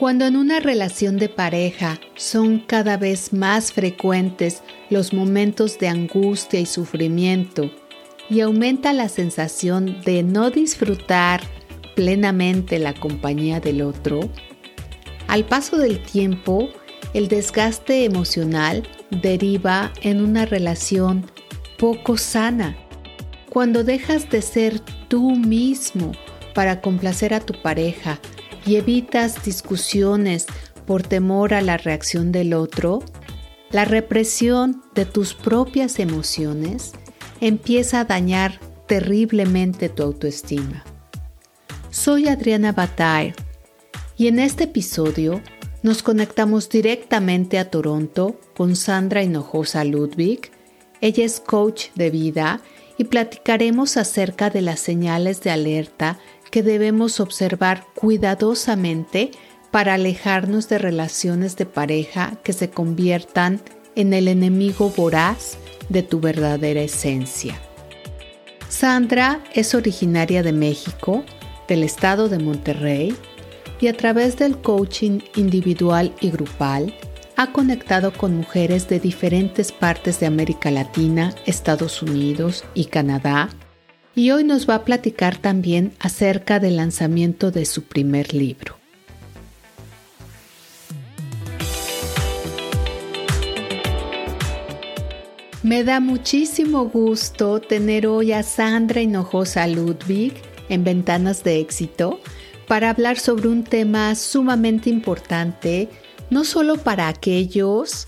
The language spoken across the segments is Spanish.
Cuando en una relación de pareja son cada vez más frecuentes los momentos de angustia y sufrimiento y aumenta la sensación de no disfrutar plenamente la compañía del otro, al paso del tiempo el desgaste emocional deriva en una relación poco sana. Cuando dejas de ser tú mismo para complacer a tu pareja y evitas discusiones por temor a la reacción del otro, la represión de tus propias emociones empieza a dañar terriblemente tu autoestima. Soy Adriana Bataille y en este episodio nos conectamos directamente a Toronto con Sandra Hinojosa Ludwig. Ella es coach de vida y platicaremos acerca de las señales de alerta que debemos observar cuidadosamente para alejarnos de relaciones de pareja que se conviertan en el enemigo voraz de tu verdadera esencia. Sandra es originaria de México, del estado de Monterrey, y a través del coaching individual y grupal ha conectado con mujeres de diferentes partes de América Latina, Estados Unidos y Canadá y hoy nos va a platicar también acerca del lanzamiento de su primer libro. Me da muchísimo gusto tener hoy a Sandra Hinojosa Ludwig en Ventanas de Éxito para hablar sobre un tema sumamente importante, no solo para aquellos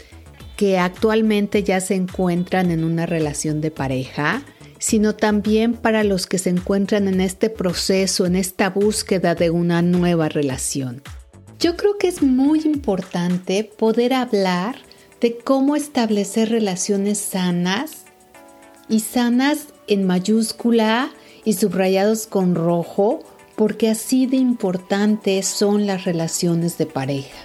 que actualmente ya se encuentran en una relación de pareja, sino también para los que se encuentran en este proceso, en esta búsqueda de una nueva relación. Yo creo que es muy importante poder hablar de cómo establecer relaciones sanas y sanas en mayúscula y subrayados con rojo, porque así de importantes son las relaciones de pareja.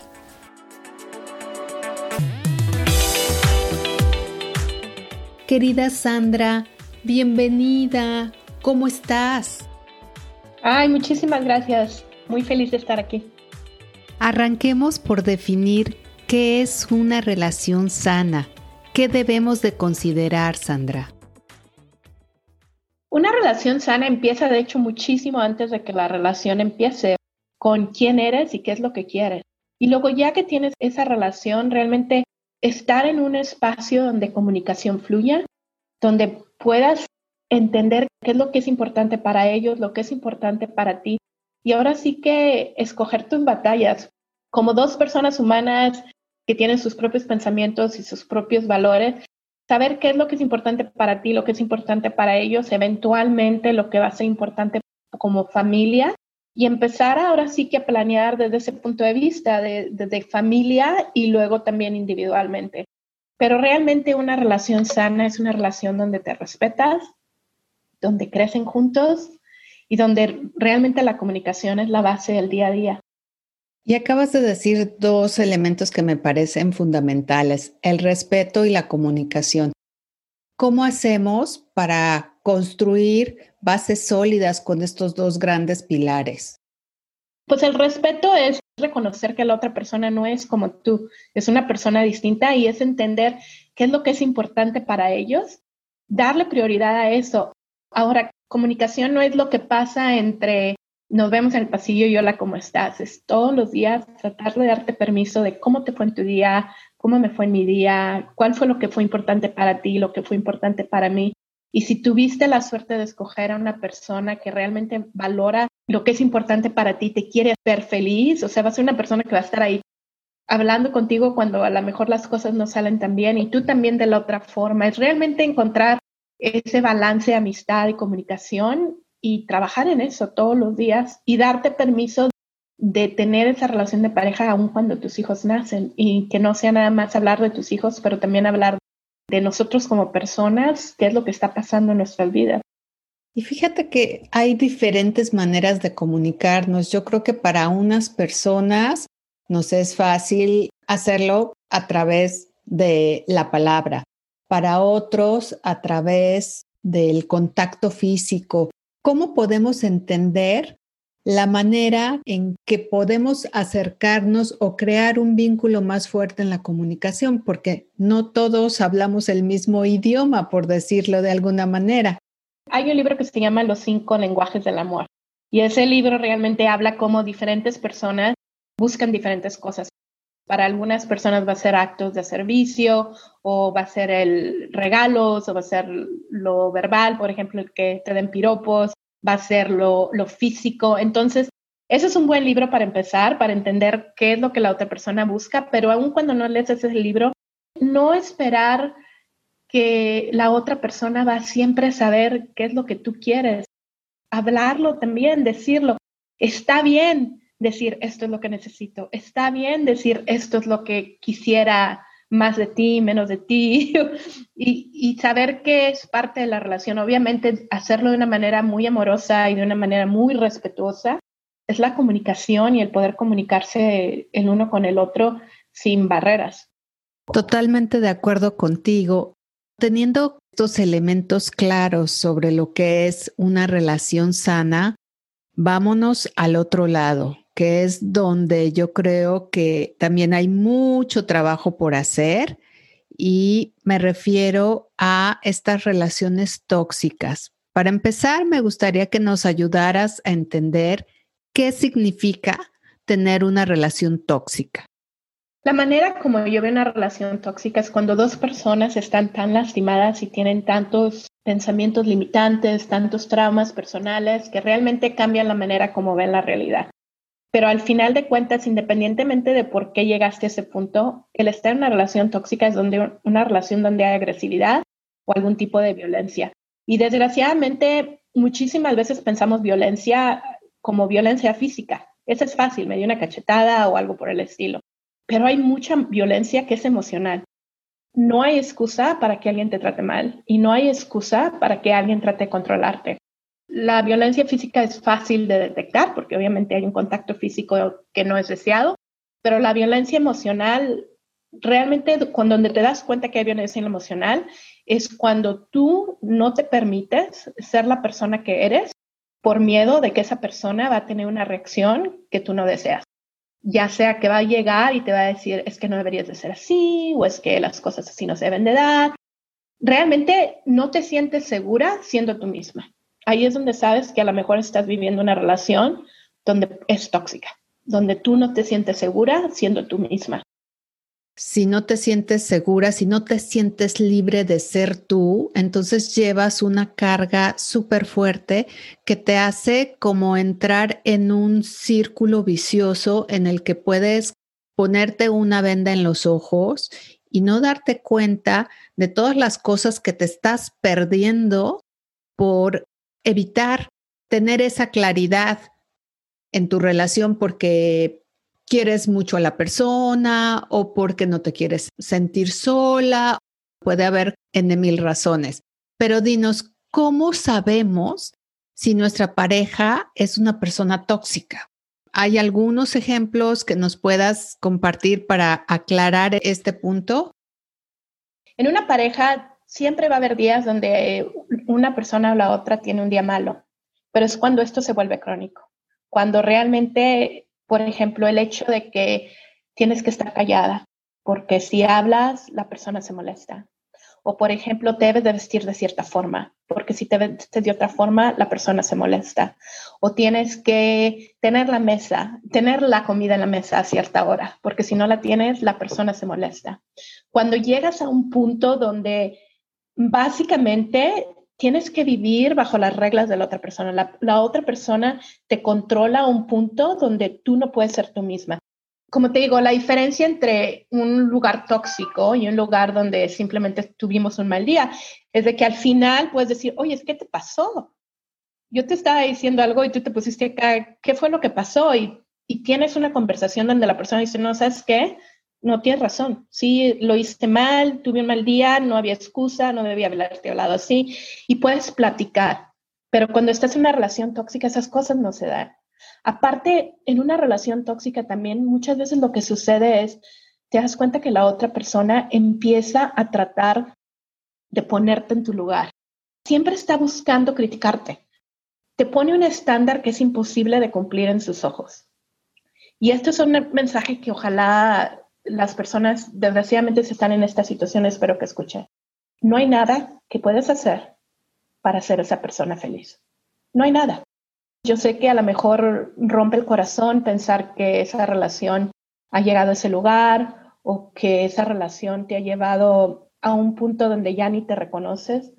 Querida Sandra, Bienvenida, ¿cómo estás? Ay, muchísimas gracias. Muy feliz de estar aquí. Arranquemos por definir qué es una relación sana. ¿Qué debemos de considerar, Sandra? Una relación sana empieza, de hecho, muchísimo antes de que la relación empiece con quién eres y qué es lo que quieres. Y luego ya que tienes esa relación, realmente estar en un espacio donde comunicación fluya, donde puedas entender qué es lo que es importante para ellos, lo que es importante para ti. Y ahora sí que escoger tus batallas como dos personas humanas que tienen sus propios pensamientos y sus propios valores, saber qué es lo que es importante para ti, lo que es importante para ellos, eventualmente lo que va a ser importante como familia y empezar ahora sí que a planear desde ese punto de vista, de, de familia y luego también individualmente. Pero realmente una relación sana es una relación donde te respetas, donde crecen juntos y donde realmente la comunicación es la base del día a día. Y acabas de decir dos elementos que me parecen fundamentales, el respeto y la comunicación. ¿Cómo hacemos para construir bases sólidas con estos dos grandes pilares? Pues el respeto es reconocer que la otra persona no es como tú, es una persona distinta y es entender qué es lo que es importante para ellos, darle prioridad a eso. Ahora, comunicación no es lo que pasa entre nos vemos en el pasillo y hola, ¿cómo estás? Es todos los días tratar de darte permiso de cómo te fue en tu día, cómo me fue en mi día, cuál fue lo que fue importante para ti, lo que fue importante para mí. Y si tuviste la suerte de escoger a una persona que realmente valora lo que es importante para ti, te quiere ver feliz, o sea, va a ser una persona que va a estar ahí hablando contigo cuando a lo mejor las cosas no salen tan bien y tú también de la otra forma. Es realmente encontrar ese balance de amistad y comunicación y trabajar en eso todos los días y darte permiso de tener esa relación de pareja aún cuando tus hijos nacen y que no sea nada más hablar de tus hijos, pero también hablar de nosotros como personas, qué es lo que está pasando en nuestras vidas. Y fíjate que hay diferentes maneras de comunicarnos. Yo creo que para unas personas nos es fácil hacerlo a través de la palabra, para otros a través del contacto físico. ¿Cómo podemos entender la manera en que podemos acercarnos o crear un vínculo más fuerte en la comunicación, porque no todos hablamos el mismo idioma, por decirlo de alguna manera. Hay un libro que se llama Los cinco lenguajes del amor y ese libro realmente habla cómo diferentes personas buscan diferentes cosas. Para algunas personas va a ser actos de servicio o va a ser el regalos o va a ser lo verbal, por ejemplo, el que te den piropos va a ser lo, físico. Entonces, ese es un buen libro para empezar, para entender qué es lo que la otra persona busca, pero aun cuando no lees ese libro, no esperar que la otra persona va a siempre saber qué es lo que tú quieres. Hablarlo también, decirlo. Está bien decir esto es lo que necesito. Está bien decir esto es lo que quisiera más de ti, menos de ti, y, saber que es parte de la relación. Obviamente, hacerlo de una manera muy amorosa y de una manera muy respetuosa es la comunicación y el poder comunicarse el uno con el otro sin barreras. Totalmente de acuerdo contigo. Teniendo estos elementos claros sobre lo que es una relación sana, vámonos al otro lado, que es donde yo creo que también hay mucho trabajo por hacer y me refiero a estas relaciones tóxicas. Para empezar, me gustaría que nos ayudaras a entender qué significa tener una relación tóxica. La manera como yo veo una relación tóxica es cuando dos personas están tan lastimadas y tienen tantos pensamientos limitantes, tantos traumas personales que realmente cambian la manera como ven la realidad. Pero al final de cuentas, independientemente de por qué llegaste a ese punto, el estar en una relación tóxica es donde, una relación donde hay agresividad o algún tipo de violencia. Y desgraciadamente, muchísimas veces pensamos violencia como violencia física. Eso es fácil, me dio una cachetada o algo por el estilo. Pero hay mucha violencia que es emocional. No hay excusa para que alguien te trate mal y no hay excusa para que alguien trate de controlarte. La violencia física es fácil de detectar porque obviamente hay un contacto físico que no es deseado, pero la violencia emocional, realmente cuando te das cuenta que hay violencia emocional es cuando tú no te permites ser la persona que eres por miedo de que esa persona va a tener una reacción que tú no deseas. Ya sea que va a llegar y te va a decir, es que no deberías de ser así, o es que las cosas así no se deben de dar. Realmente no te sientes segura siendo tú misma ahí es donde sabes que a lo mejor estás viviendo una relación donde es tóxica, donde tú no te sientes segura siendo tú misma. Si no te sientes segura, si no te sientes libre de ser tú, entonces llevas una carga súper fuerte que te hace como entrar en un círculo vicioso en el que puedes ponerte una venda en los ojos y no darte cuenta de todas las cosas que te estás perdiendo por evitar tener esa claridad en tu relación porque quieres mucho a la persona o porque no te quieres sentir sola. Puede haber en mil razones. Pero dinos, ¿cómo sabemos si nuestra pareja es una persona tóxica? ¿Hay algunos ejemplos que nos puedas compartir para aclarar este punto? En una pareja siempre va a haber días donde una persona o la otra tiene un día malo, pero es cuando esto se vuelve crónico, cuando realmente, por ejemplo, el hecho de que tienes que estar callada, porque si hablas, la persona se molesta. O, por ejemplo, debes de vestir de cierta forma, porque si te vestes de otra forma, la persona se molesta. O tienes que tener la mesa, tener la comida en la mesa a cierta hora, porque si no la tienes, la persona se molesta. Cuando llegas a un punto donde básicamente tienes que vivir bajo las reglas de la otra persona. La, otra persona te controla a un punto donde tú no puedes ser tú misma. Como te digo, la diferencia entre un lugar tóxico y un lugar donde simplemente tuvimos un mal día es de que al final puedes decir, oye, ¿qué te pasó? Yo te estaba diciendo algo y tú te pusiste acá, ¿qué fue lo que pasó? Y, y tienes una conversación donde la persona dice, no, ¿sabes qué? No tienes razón. Sí, lo hice mal, tuve un mal día, no había excusa, no debía haberte hablado así. Y puedes platicar. Pero cuando estás en una relación tóxica, esas cosas no se dan. Aparte, en una relación tóxica también muchas veces lo que sucede es, te das cuenta que la otra persona empieza a tratar de ponerte en tu lugar. Siempre está buscando criticarte. te pone un estándar que es imposible de cumplir en sus ojos. Y esto es un mensaje que ojalá las personas, desgraciadamente, si están en esta situación, espero que escuchen. No hay nada que puedes hacer para hacer esa persona feliz. No hay nada. Yo sé que a lo mejor rompe el corazón pensar que esa relación ha llegado a ese lugar o que esa relación te ha llevado a un punto donde ya ni te reconoces,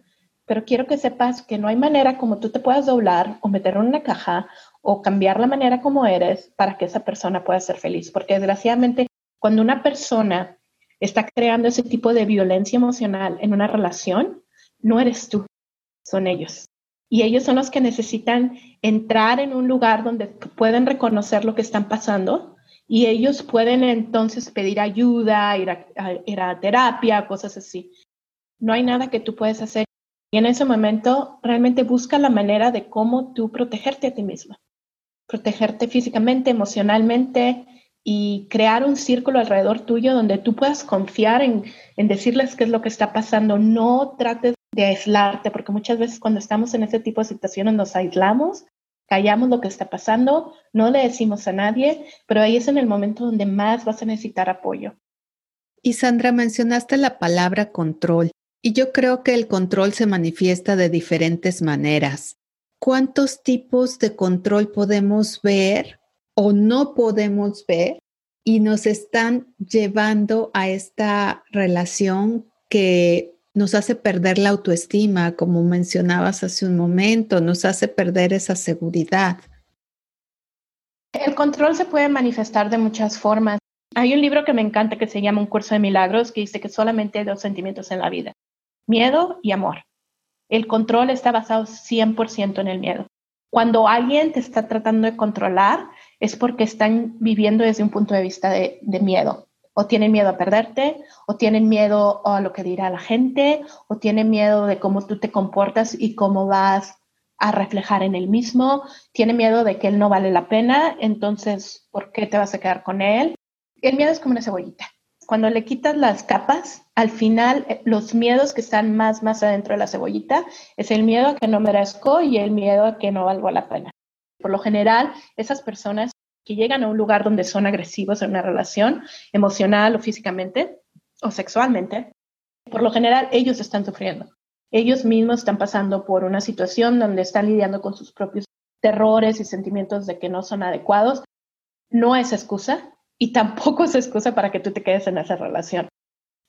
pero quiero que sepas que no hay manera como tú te puedas doblar o meter en una caja o cambiar la manera como eres para que esa persona pueda ser feliz, porque desgraciadamente cuando una persona está creando ese tipo de violencia emocional en una relación, no eres tú, son ellos. Y ellos son los que necesitan entrar en un lugar donde pueden reconocer lo que están pasando y ellos pueden entonces pedir ayuda, ir a, terapia, cosas así. No hay nada que tú puedes hacer. Y en ese momento realmente busca la manera de cómo tú protegerte a ti misma. Protegerte físicamente, emocionalmente, y crear un círculo alrededor tuyo donde tú puedas confiar en, decirles qué es lo que está pasando. No trates de aislarte, porque muchas veces cuando estamos en ese tipo de situaciones nos aislamos, callamos lo que está pasando, no le decimos a nadie, pero ahí es en el momento donde más vas a necesitar apoyo. Y Sandra, mencionaste la palabra control, y yo creo que el control se manifiesta de diferentes maneras. ¿Cuántos tipos de control podemos ver o no podemos ver y nos están llevando a esta relación que nos hace perder la autoestima, como mencionabas hace un momento, nos hace perder esa seguridad. El control se puede manifestar de muchas formas. Hay un libro que me encanta que se llama Un curso de milagros que dice que solamente hay dos sentimientos en la vida, miedo y amor. El control está basado 100% en el miedo. Cuando alguien te está tratando de controlar, es porque están viviendo desde un punto de vista de, miedo. O tienen miedo a perderte, o tienen miedo a lo que dirá la gente, o tienen miedo de cómo tú te comportas y cómo vas a reflejar en él mismo, tiene miedo de que él no vale la pena, entonces, ¿por qué te vas a quedar con él? El miedo es como una cebollita. Cuando le quitas las capas, al final eh, los miedos que están más, más adentro de la cebollita es el miedo a que no merezco y el miedo a que no valgo la pena. Por lo general, esas personas que llegan a un lugar donde son agresivos en una relación emocional o físicamente o sexualmente, por lo general ellos están sufriendo. Ellos mismos están pasando por una situación donde están lidiando con sus propios terrores y sentimientos de que no son adecuados. No es excusa y tampoco es excusa para que tú te quedes en esa relación.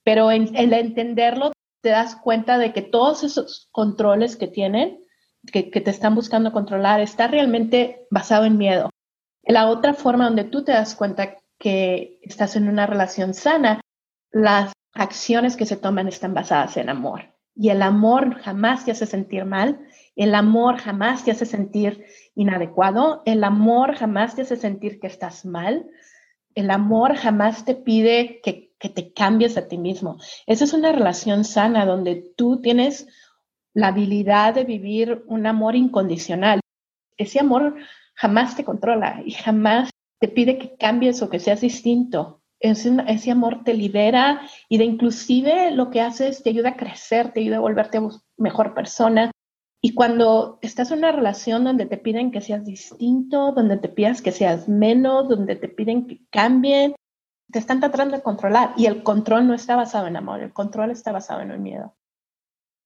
Pero en el entenderlo, te das cuenta de que todos esos controles que tienen que, te están buscando controlar está realmente basado en miedo. La otra forma donde tú te das cuenta que estás en una relación sana, las acciones que se toman están basadas en amor. Y el amor jamás te hace sentir mal, el amor jamás te hace sentir inadecuado, el amor jamás te hace sentir que estás mal, el amor jamás te pide que, que te cambies a ti mismo. Esa es una relación sana donde tú tienes la habilidad de vivir un amor incondicional. Ese amor jamás te controla y jamás te pide que cambies o que seas distinto. Ese, amor te libera y de inclusive lo que hace es te ayuda a crecer, te ayuda a volverte mejor persona. Y cuando estás en una relación donde te piden que seas distinto, donde te pidas que seas menos, donde te piden que cambien, te están tratando de controlar. Y el control no está basado en amor, el control está basado en el miedo.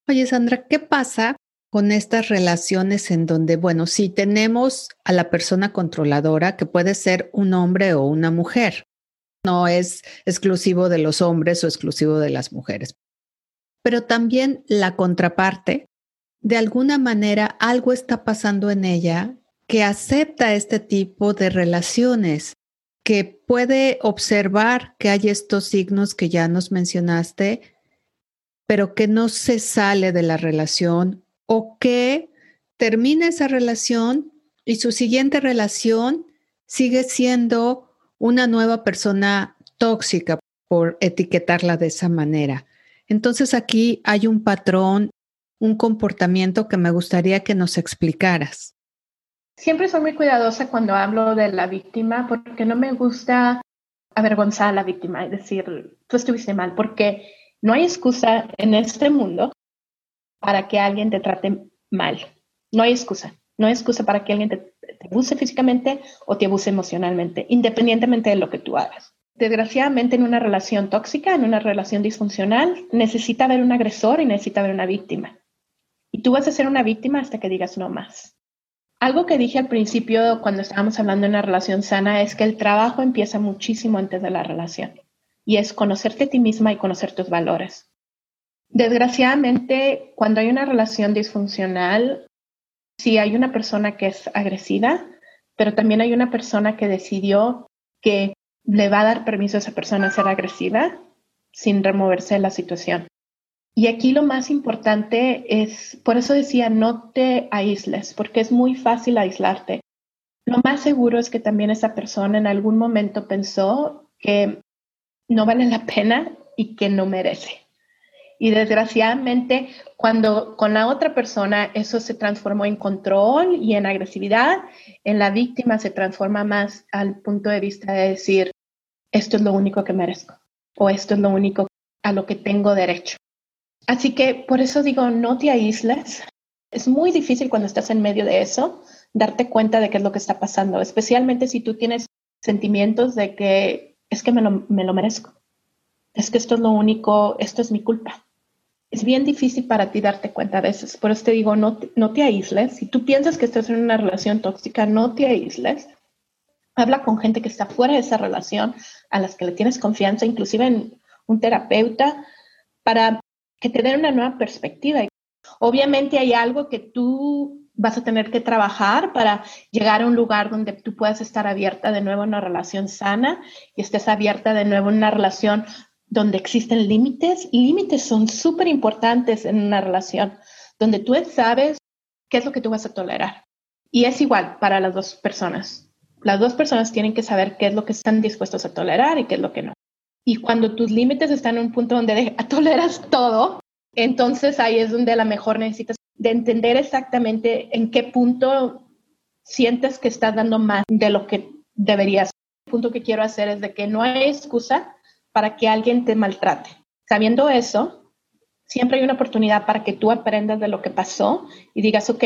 Oye, Sandra, ¿qué pasa con estas relaciones en donde, bueno, si tenemos a la persona controladora, que puede ser un hombre o una mujer, no es exclusivo de los hombres o exclusivo de las mujeres, pero también la contraparte, de alguna manera algo está pasando en ella que acepta este tipo de relaciones, que puede observar que hay estos signos que ya nos mencionaste pero que no se sale de la relación o que termina esa relación y su siguiente relación sigue siendo una nueva persona tóxica por etiquetarla de esa manera. Entonces aquí hay un patrón, un comportamiento que me gustaría que nos explicaras. Siempre soy muy cuidadosa cuando hablo de la víctima porque no me gusta avergonzar a la víctima, es decir, tú estuviste mal, porque no hay excusa en este mundo para que alguien te trate mal. No hay excusa. No hay excusa para que alguien te, te abuse físicamente o te abuse emocionalmente, independientemente de lo que tú hagas. Desgraciadamente, en una relación tóxica, en una relación disfuncional, necesita haber un agresor y necesita haber una víctima. Y tú vas a ser una víctima hasta que digas no más. Algo que dije al principio cuando estábamos hablando de una relación sana es que el trabajo empieza muchísimo antes de la relación y es conocerte a ti misma y conocer tus valores. Desgraciadamente, cuando hay una relación disfuncional, sí hay una persona que es agresiva, pero también hay una persona que decidió que le va a dar permiso a esa persona a ser agresiva sin removerse de la situación. Y aquí lo más importante es, por eso decía, no te aísles, porque es muy fácil aislarte. Lo más seguro es que también esa persona en algún momento pensó que no vale la pena y que no merece. Y desgraciadamente, cuando con la otra persona eso se transformó en control y en agresividad, en la víctima se transforma más al punto de vista de decir, esto es lo único que merezco o esto es lo único a lo que tengo derecho. Así que por eso digo, no te aísles. Es muy difícil cuando estás en medio de eso darte cuenta de qué es lo que está pasando, especialmente si tú tienes sentimientos de que es que me lo, me lo merezco, es que esto es lo único, esto es mi culpa. Es bien difícil para ti darte cuenta a veces. Por eso te digo, no, no te aísles. Si tú piensas que estás en una relación tóxica, no te aísles. Habla con gente que está fuera de esa relación, a las que le tienes confianza, inclusive en un terapeuta, para que te den una nueva perspectiva. Obviamente hay algo que tú vas a tener que trabajar para llegar a un lugar donde tú puedas estar abierta de nuevo en una relación sana y estés abierta de nuevo en una relación donde existen límites. Límites son súper importantes en una relación, donde tú sabes qué es lo que tú vas a tolerar. Y es igual para las dos personas. Las dos personas tienen que saber qué es lo que están dispuestos a tolerar y qué es lo que no. Y cuando tus límites están en un punto donde toleras todo, entonces ahí es donde a lo mejor necesitas de entender exactamente en qué punto sientes que estás dando más de lo que deberías. El punto que quiero hacer es de que no hay excusa para que alguien te maltrate. Sabiendo eso, siempre hay una oportunidad para que tú aprendas de lo que pasó y digas, ok,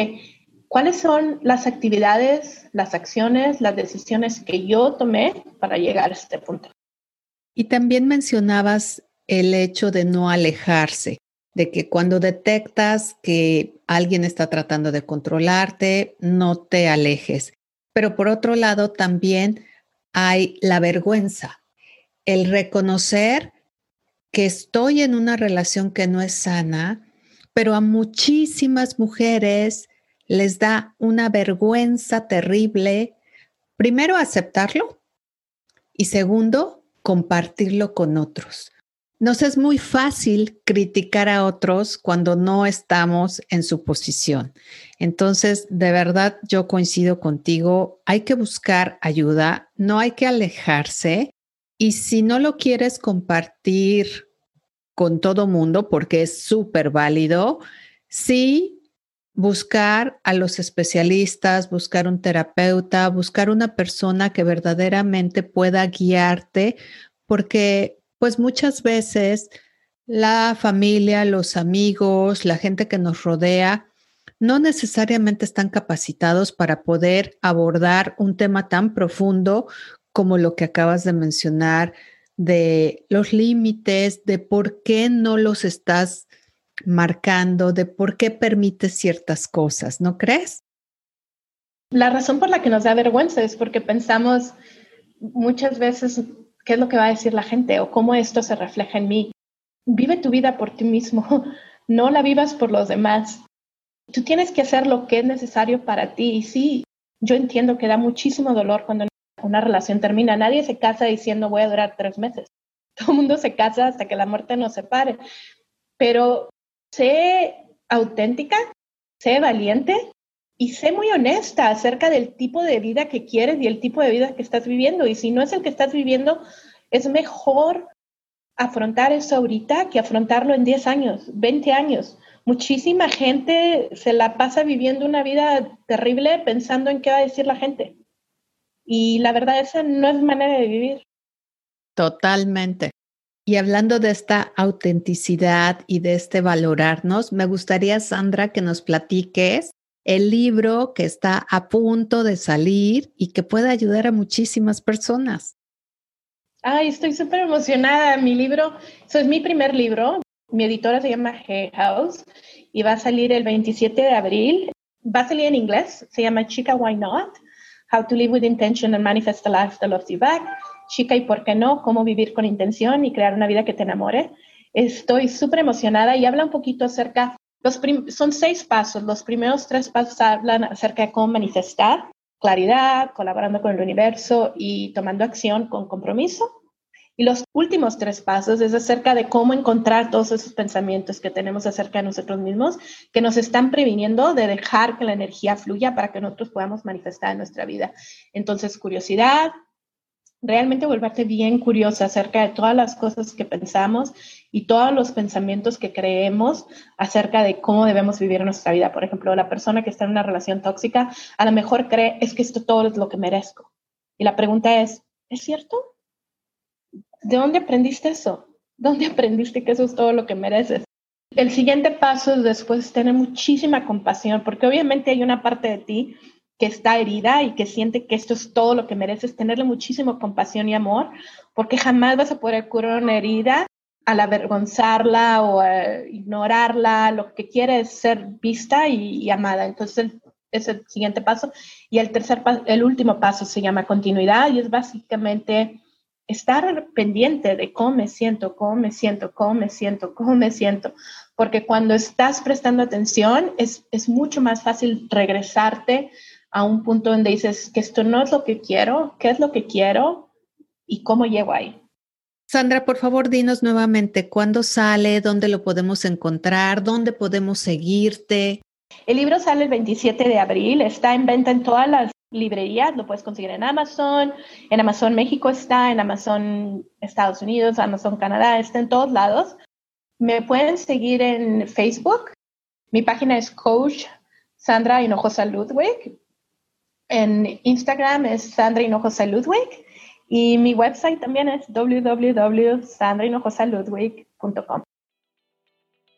¿Cuáles son las actividades, las acciones, las decisiones que yo tomé para llegar a este punto? Y también mencionabas el hecho de no alejarse, de que cuando detectas que alguien está tratando de controlarte, no te alejes. Pero por otro lado, también hay la vergüenza, el reconocer que estoy en una relación que no es sana, pero a muchísimas mujeres les da una vergüenza terrible, primero aceptarlo y segundo, compartirlo con otros. Nos es muy fácil criticar a otros cuando no estamos en su posición. Entonces, de verdad, yo coincido contigo, hay que buscar ayuda, no hay que alejarse y si no lo quieres compartir con todo mundo, porque es súper válido, sí buscar a los especialistas, buscar un terapeuta, buscar una persona que verdaderamente pueda guiarte, porque pues muchas veces la familia, los amigos, la gente que nos rodea, no necesariamente están capacitados para poder abordar un tema tan profundo como lo que acabas de mencionar, de los límites, de por qué no los estás marcando de por qué permite ciertas cosas, ¿no crees? La razón por la que nos da vergüenza es porque pensamos muchas veces qué es lo que va a decir la gente o cómo esto se refleja en mí. Vive tu vida por ti mismo, no la vivas por los demás. Tú tienes que hacer lo que es necesario para ti. Y sí, yo entiendo que da muchísimo dolor cuando una relación termina. Nadie se casa diciendo voy a durar tres meses. Todo el mundo se casa hasta que la muerte nos separe. Pero sé auténtica, sé valiente y sé muy honesta acerca del tipo de vida que quieres y el tipo de vida que estás viviendo. Y si no es el que estás viviendo, es mejor afrontar eso ahorita que afrontarlo en 10 años, 20 años. Muchísima gente se la pasa viviendo una vida terrible pensando en qué va a decir la gente. Y la verdad, esa no es manera de vivir. Totalmente. Y hablando de esta autenticidad y de este valorarnos, me gustaría, Sandra, que nos platiques el libro que está a punto de salir y que puede ayudar a muchísimas personas. Ay, estoy súper emocionada. Mi libro, eso es mi primer libro. Mi editora se llama Hay House y va a salir el 27 de abril. Va a salir en inglés, se llama Chica Why Not, How to Live with Intention and Manifest a Life That Loves You Back. Chica y por qué no, cómo vivir con intención y crear una vida que te enamore. Estoy súper emocionada y habla un poquito acerca son seis pasos. Los primeros tres pasos hablan acerca de cómo manifestar claridad, colaborando con el universo y tomando acción con compromiso. Y los últimos tres pasos es acerca de cómo encontrar todos esos pensamientos que tenemos acerca de nosotros mismos que nos están previniendo de dejar que la energía fluya para que nosotros podamos manifestar en nuestra vida. Entonces, curiosidad, realmente volverte bien curiosa acerca de todas las cosas que pensamos y todos los pensamientos que creemos acerca de cómo debemos vivir nuestra vida. Por ejemplo, la persona que está en una relación tóxica a lo mejor cree es que esto todo es lo que merezco. Y la pregunta es, ¿es cierto? ¿De dónde aprendiste eso? ¿Dónde aprendiste que eso es todo lo que mereces? El siguiente paso es después tener muchísima compasión, porque obviamente hay una parte de ti que está herida y que siente que esto es todo lo que mereces, tenerle muchísimo compasión y amor, porque jamás vas a poder curar una herida al avergonzarla o ignorarla, lo que quiere es ser vista y, amada. Entonces, es el siguiente paso. Y el tercer paso, el último paso se llama continuidad y es básicamente estar pendiente de cómo me siento, cómo me siento, cómo me siento, cómo me siento. Porque cuando estás prestando atención, es, es mucho más fácil regresarte a un punto donde dices que esto no es lo que quiero, qué es lo que quiero y cómo llego ahí. Sandra, por favor, dinos nuevamente cuándo sale, dónde lo podemos encontrar, dónde podemos seguirte. El libro sale el 27 de abril, está en venta en todas las librerías, lo puedes conseguir en Amazon, en Amazon México está, en Amazon Estados Unidos, Amazon Canadá, está en todos lados. Me pueden seguir en Facebook. Mi página es Coach Sandra Hinojosa Ludwig. En Instagram es Sandra Hinojosa Ludwig y mi website también es www.sandrahinojosaludwig.com.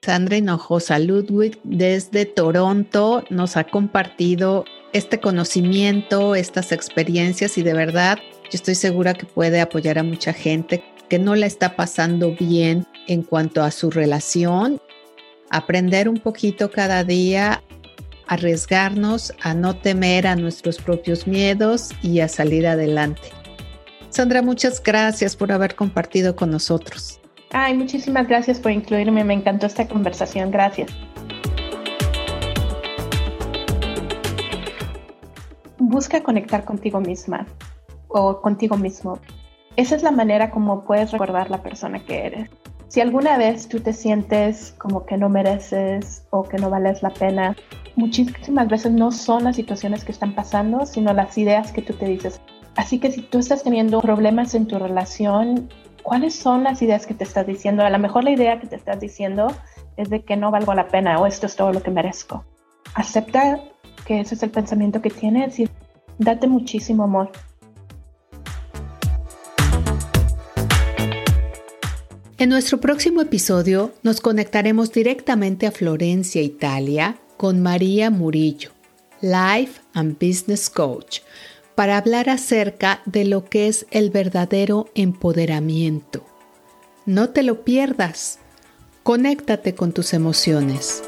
Sandra Hinojosa Ludwig desde Toronto nos ha compartido este conocimiento, estas experiencias y de verdad yo estoy segura que puede apoyar a mucha gente que no la está pasando bien en cuanto a su relación. Aprender un poquito cada día arriesgarnos a no temer a nuestros propios miedos y a salir adelante. Sandra, muchas gracias por haber compartido con nosotros. Ay, muchísimas gracias por incluirme, me encantó esta conversación, gracias. Busca conectar contigo misma o contigo mismo. Esa es la manera como puedes recordar la persona que eres. Si alguna vez tú te sientes como que no mereces o que no vales la pena, muchísimas veces no son las situaciones que están pasando, sino las ideas que tú te dices. Así que si tú estás teniendo problemas en tu relación, ¿cuáles son las ideas que te estás diciendo? A lo mejor la idea que te estás diciendo es de que no valgo la pena o esto es todo lo que merezco. Acepta que ese es el pensamiento que tienes y date muchísimo amor. En nuestro próximo episodio nos conectaremos directamente a Florencia, Italia, con María Murillo, Life and Business Coach, para hablar acerca de lo que es el verdadero empoderamiento. No te lo pierdas. Conéctate con tus emociones.